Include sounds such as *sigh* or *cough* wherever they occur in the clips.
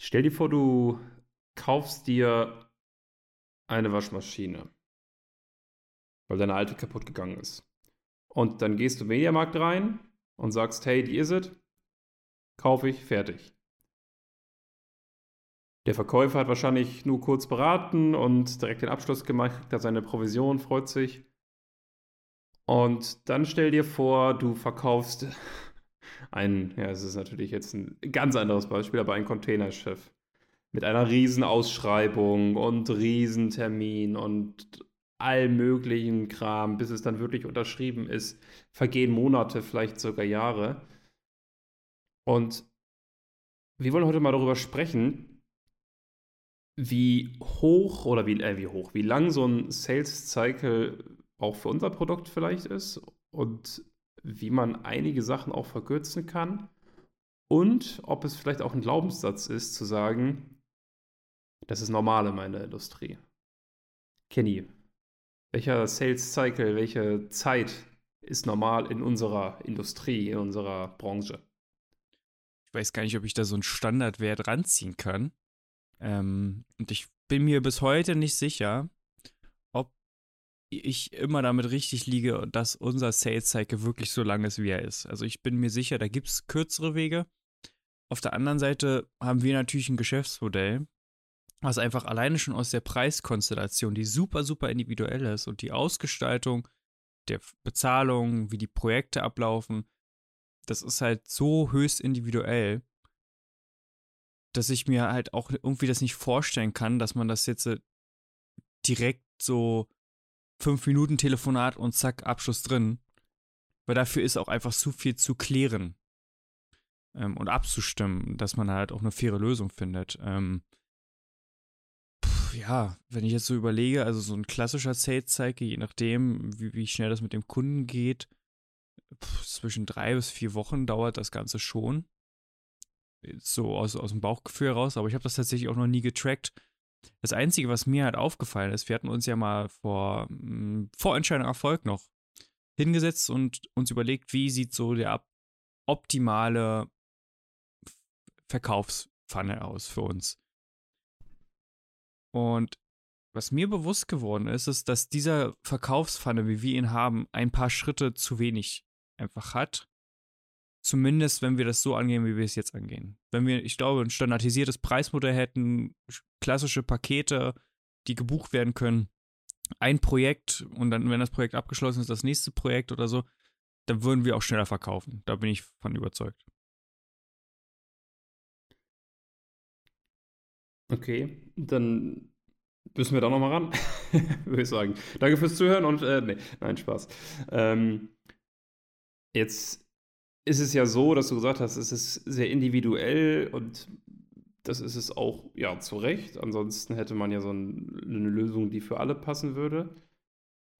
Stell dir vor, du kaufst dir eine Waschmaschine, weil deine alte kaputt gegangen ist. Und dann gehst du im Mediamarkt rein und sagst, hey, die ist es, kaufe ich, fertig. Der Verkäufer hat wahrscheinlich nur kurz beraten und direkt den Abschluss gemacht, kriegt da seine Provision, freut sich. Und dann stell dir vor, du verkaufst ein, ja, es ist natürlich jetzt ein ganz anderes Beispiel, aber ein Containerschiff mit einer riesen Ausschreibung und Riesentermin und all möglichen Kram, bis es dann wirklich unterschrieben ist, vergehen Monate, vielleicht sogar Jahre. Und wir wollen heute mal darüber sprechen, wie hoch oder wie, äh, wie hoch, wie lang so ein Sales Cycle auch für unser Produkt vielleicht ist und wie man einige Sachen auch verkürzen kann und ob es vielleicht auch ein Glaubenssatz ist, zu sagen, das ist normal in meiner Industrie. Kenny, welcher Sales Cycle, welche Zeit ist normal in unserer Industrie, in unserer Branche? Ich weiß gar nicht, ob ich da so einen Standardwert ranziehen kann. Ähm, und ich bin mir bis heute nicht sicher, ich immer damit richtig liege, dass unser Sales Cycle wirklich so lang ist, wie er ist. Also ich bin mir sicher, da gibt es kürzere Wege. Auf der anderen Seite haben wir natürlich ein Geschäftsmodell, was einfach alleine schon aus der Preiskonstellation, die super, super individuell ist und die Ausgestaltung der Bezahlung, wie die Projekte ablaufen, das ist halt so höchst individuell, dass ich mir halt auch irgendwie das nicht vorstellen kann, dass man das jetzt äh, direkt so fünf Minuten Telefonat und zack, Abschluss drin. Weil dafür ist auch einfach zu viel zu klären ähm, und abzustimmen, dass man halt auch eine faire Lösung findet. Ähm, ja, wenn ich jetzt so überlege, also so ein klassischer Sales Cycle, je nachdem, wie, wie schnell das mit dem Kunden geht, pff, zwischen drei bis vier Wochen dauert das Ganze schon. So aus, aus dem Bauchgefühl heraus, aber ich habe das tatsächlich auch noch nie getrackt das Einzige, was mir halt aufgefallen ist, wir hatten uns ja mal vor hm, Vorentscheidung Erfolg noch hingesetzt und uns überlegt, wie sieht so der optimale Verkaufspfanne aus für uns. Und was mir bewusst geworden ist, ist, dass dieser Verkaufspfanne, wie wir ihn haben, ein paar Schritte zu wenig einfach hat. Zumindest, wenn wir das so angehen, wie wir es jetzt angehen. Wenn wir, ich glaube, ein standardisiertes Preismodell hätten, klassische Pakete, die gebucht werden können, ein Projekt und dann, wenn das Projekt abgeschlossen ist, das nächste Projekt oder so, dann würden wir auch schneller verkaufen. Da bin ich von überzeugt. Okay, dann müssen wir da nochmal ran, *laughs* würde ich sagen. Danke fürs Zuhören und, äh, nee, nein, Spaß. Ähm, jetzt ist es ja so, dass du gesagt hast, es ist sehr individuell und das ist es auch, ja, zu Recht. Ansonsten hätte man ja so ein, eine Lösung, die für alle passen würde.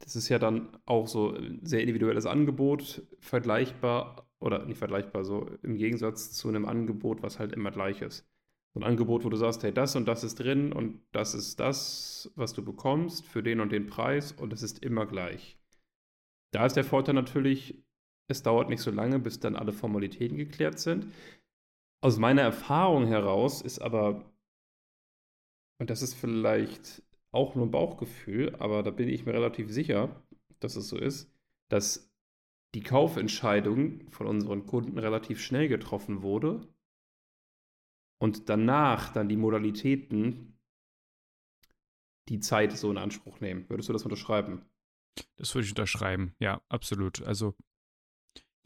Das ist ja dann auch so ein sehr individuelles Angebot, vergleichbar oder nicht vergleichbar, so im Gegensatz zu einem Angebot, was halt immer gleich ist. So ein Angebot, wo du sagst, hey, das und das ist drin und das ist das, was du bekommst für den und den Preis und es ist immer gleich. Da ist der Vorteil natürlich, es dauert nicht so lange, bis dann alle Formalitäten geklärt sind. Aus meiner Erfahrung heraus ist aber, und das ist vielleicht auch nur ein Bauchgefühl, aber da bin ich mir relativ sicher, dass es so ist, dass die Kaufentscheidung von unseren Kunden relativ schnell getroffen wurde und danach dann die Modalitäten die Zeit so in Anspruch nehmen. Würdest du das unterschreiben? Das würde ich unterschreiben, ja, absolut. Also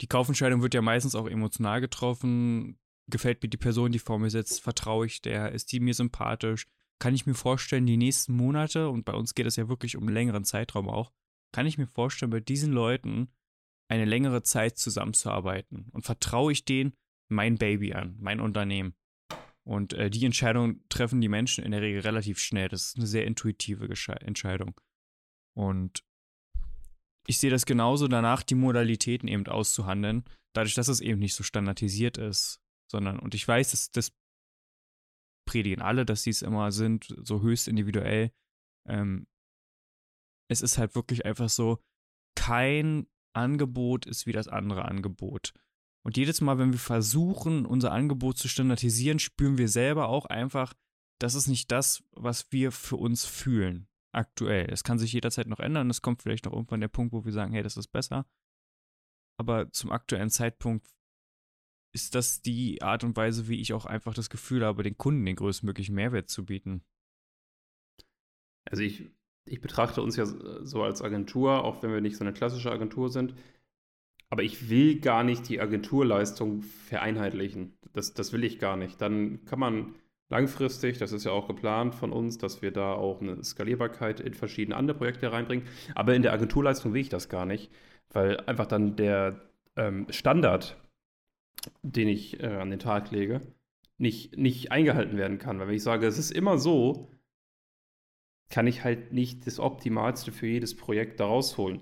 die Kaufentscheidung wird ja meistens auch emotional getroffen. Gefällt mir die Person, die vor mir sitzt? Vertraue ich der? Ist die mir sympathisch? Kann ich mir vorstellen, die nächsten Monate, und bei uns geht es ja wirklich um einen längeren Zeitraum auch, kann ich mir vorstellen, bei diesen Leuten eine längere Zeit zusammenzuarbeiten? Und vertraue ich denen mein Baby an, mein Unternehmen? Und äh, die Entscheidung treffen die Menschen in der Regel relativ schnell. Das ist eine sehr intuitive Gesche Entscheidung. Und ich sehe das genauso danach, die Modalitäten eben auszuhandeln, dadurch, dass es eben nicht so standardisiert ist, sondern, und ich weiß, dass das predigen alle, dass sie es immer sind, so höchst individuell. Ähm, es ist halt wirklich einfach so, kein Angebot ist wie das andere Angebot. Und jedes Mal, wenn wir versuchen, unser Angebot zu standardisieren, spüren wir selber auch einfach, das ist nicht das, was wir für uns fühlen aktuell. Es kann sich jederzeit noch ändern. Es kommt vielleicht noch irgendwann der Punkt, wo wir sagen, hey, das ist besser. Aber zum aktuellen Zeitpunkt ist das die Art und Weise, wie ich auch einfach das Gefühl habe, den Kunden den größtmöglichen Mehrwert zu bieten. Also ich, ich betrachte uns ja so als Agentur, auch wenn wir nicht so eine klassische Agentur sind. Aber ich will gar nicht die Agenturleistung vereinheitlichen. Das, das will ich gar nicht. Dann kann man langfristig, das ist ja auch geplant von uns, dass wir da auch eine Skalierbarkeit in verschiedene andere Projekte reinbringen. Aber in der Agenturleistung will ich das gar nicht, weil einfach dann der ähm, Standard, den ich äh, an den Tag lege, nicht, nicht eingehalten werden kann. Weil wenn ich sage, es ist immer so, kann ich halt nicht das Optimalste für jedes Projekt da rausholen.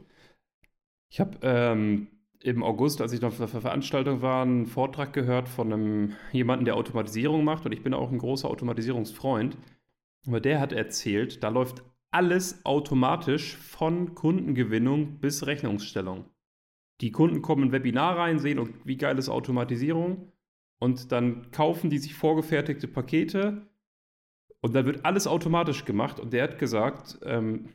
Ich habe ähm, im August, als ich noch auf der Veranstaltung war, einen Vortrag gehört von einem jemanden, der Automatisierung macht. Und ich bin auch ein großer Automatisierungsfreund. Aber der hat erzählt, da läuft alles automatisch von Kundengewinnung bis Rechnungsstellung. Die Kunden kommen in Webinar rein, sehen, oh, wie geil ist Automatisierung. Und dann kaufen die sich vorgefertigte Pakete. Und dann wird alles automatisch gemacht. Und der hat gesagt, ähm,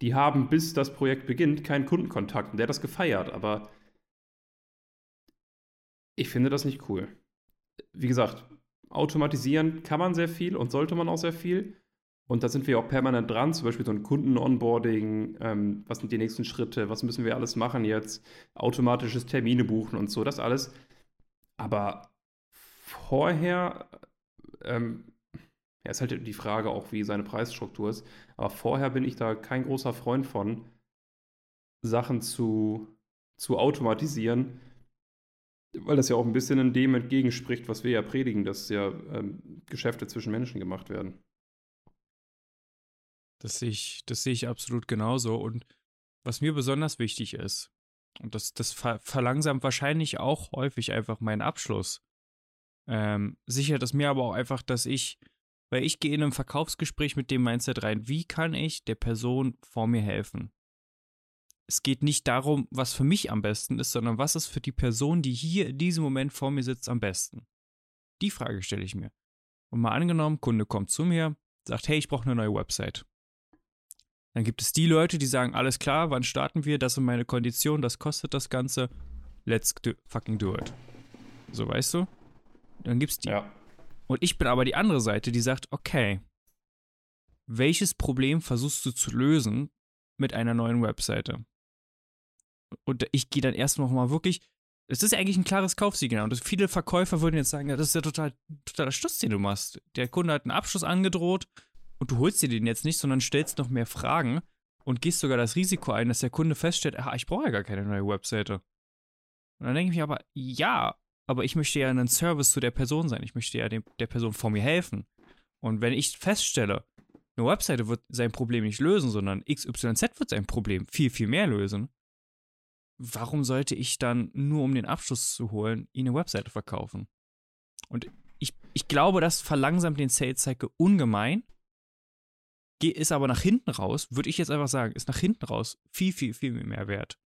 die haben bis das Projekt beginnt keinen Kundenkontakt. Und der hat das gefeiert, aber ich finde das nicht cool. Wie gesagt, automatisieren kann man sehr viel und sollte man auch sehr viel. Und da sind wir auch permanent dran, zum Beispiel so ein Kunden-Onboarding, ähm, was sind die nächsten Schritte, was müssen wir alles machen jetzt, automatisches Termine buchen und so, das alles. Aber vorher, ähm, ja, ist halt die Frage auch, wie seine Preisstruktur ist, aber vorher bin ich da kein großer Freund von, Sachen zu, zu automatisieren, weil das ja auch ein bisschen in dem entgegenspricht, was wir ja predigen, dass ja ähm, Geschäfte zwischen Menschen gemacht werden. Das sehe ich, das sehe ich absolut genauso. Und was mir besonders wichtig ist, und das, das ver verlangsamt wahrscheinlich auch häufig einfach meinen Abschluss, ähm, sichert es mir aber auch einfach, dass ich, weil ich gehe in einem Verkaufsgespräch mit dem Mindset rein, wie kann ich der Person vor mir helfen? Es geht nicht darum, was für mich am besten ist, sondern was ist für die Person, die hier in diesem Moment vor mir sitzt, am besten. Die Frage stelle ich mir. Und mal angenommen, Kunde kommt zu mir, sagt, hey, ich brauche eine neue Website. Dann gibt es die Leute, die sagen, alles klar, wann starten wir, das sind meine Konditionen, das kostet das Ganze, let's do, fucking do it. So, weißt du? Dann gibt's die. Ja. Und ich bin aber die andere Seite, die sagt, okay, welches Problem versuchst du zu lösen mit einer neuen Webseite? Und ich gehe dann erstmal mal wirklich. Es ist eigentlich ein klares Kaufsignal. Und viele Verkäufer würden jetzt sagen, ja, das ist ja total, totaler Stuss, den du machst. Der Kunde hat einen Abschluss angedroht und du holst dir den jetzt nicht, sondern stellst noch mehr Fragen und gehst sogar das Risiko ein, dass der Kunde feststellt, ah, ich brauche ja gar keine neue Webseite. Und dann denke ich mir aber, ja, aber ich möchte ja ein Service zu der Person sein. Ich möchte ja dem, der Person vor mir helfen. Und wenn ich feststelle, eine Webseite wird sein Problem nicht lösen, sondern XYZ wird sein Problem viel, viel mehr lösen, warum sollte ich dann nur um den Abschluss zu holen, ihnen eine Webseite verkaufen? Und ich, ich glaube, das verlangsamt den Sales Cycle ungemein. Ist aber nach hinten raus, würde ich jetzt einfach sagen, ist nach hinten raus viel, viel, viel mehr wert.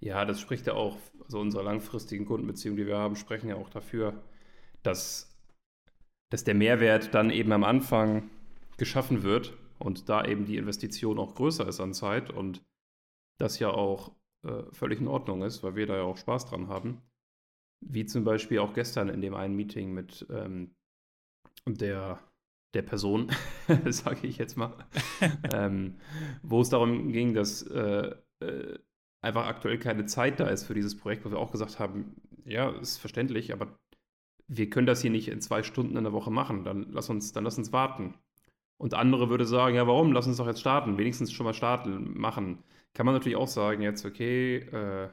Ja, das spricht ja auch, also unsere langfristigen Kundenbeziehungen, die wir haben, sprechen ja auch dafür, dass, dass der Mehrwert dann eben am Anfang geschaffen wird und da eben die Investition auch größer ist an Zeit und das ja auch äh, völlig in Ordnung ist, weil wir da ja auch Spaß dran haben. Wie zum Beispiel auch gestern in dem einen Meeting mit ähm, der, der Person, *laughs* sage ich jetzt mal, *laughs* ähm, wo es darum ging, dass äh, äh, einfach aktuell keine Zeit da ist für dieses Projekt, wo wir auch gesagt haben, ja, ist verständlich, aber wir können das hier nicht in zwei Stunden in der Woche machen, dann lass uns, dann lass uns warten. Und andere würde sagen, ja, warum? Lass uns doch jetzt starten, wenigstens schon mal starten, machen. Kann man natürlich auch sagen, jetzt, okay, äh,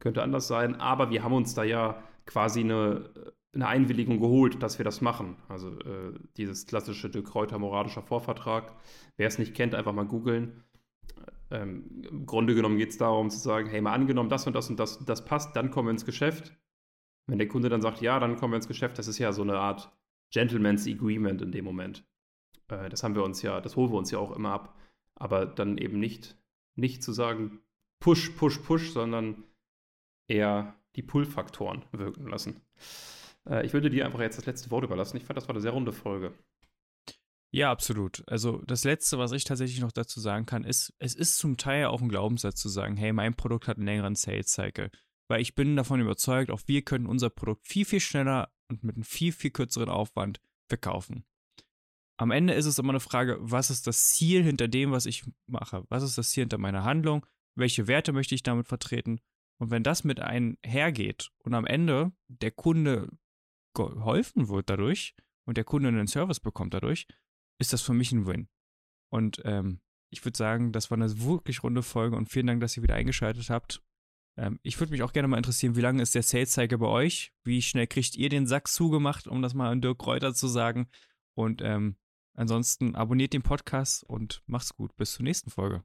könnte anders sein, aber wir haben uns da ja quasi eine, eine Einwilligung geholt, dass wir das machen. Also äh, dieses klassische De Kräuter moralischer Vorvertrag. Wer es nicht kennt, einfach mal googeln. Ähm, Im Grunde genommen geht es darum zu sagen, hey, mal angenommen, das und das und das, das passt, dann kommen wir ins Geschäft. Wenn der Kunde dann sagt, ja, dann kommen wir ins Geschäft, das ist ja so eine Art Gentleman's Agreement in dem Moment. Äh, das haben wir uns ja, das holen wir uns ja auch immer ab. Aber dann eben nicht nicht zu sagen Push, Push, Push, sondern eher die Pull-Faktoren wirken lassen. Äh, ich würde dir einfach jetzt das letzte Wort überlassen. Ich fand, das war eine sehr runde Folge. Ja, absolut. Also das Letzte, was ich tatsächlich noch dazu sagen kann, ist, es ist zum Teil auch ein Glaubenssatz zu sagen, hey, mein Produkt hat einen längeren Sales Cycle. Weil ich bin davon überzeugt, auch wir können unser Produkt viel, viel schneller und mit einem viel, viel kürzeren Aufwand verkaufen. Am Ende ist es immer eine Frage, was ist das Ziel hinter dem, was ich mache? Was ist das Ziel hinter meiner Handlung? Welche Werte möchte ich damit vertreten? Und wenn das mit einhergeht und am Ende der Kunde geholfen wird dadurch und der Kunde einen Service bekommt dadurch, ist das für mich ein Win. Und ähm, ich würde sagen, das war eine wirklich runde Folge und vielen Dank, dass ihr wieder eingeschaltet habt. Ähm, ich würde mich auch gerne mal interessieren, wie lange ist der Sales Cycle bei euch? Wie schnell kriegt ihr den Sack zugemacht, um das mal an Dirk Kräuter zu sagen? Und ähm, ansonsten abonniert den Podcast und macht's gut. Bis zur nächsten Folge.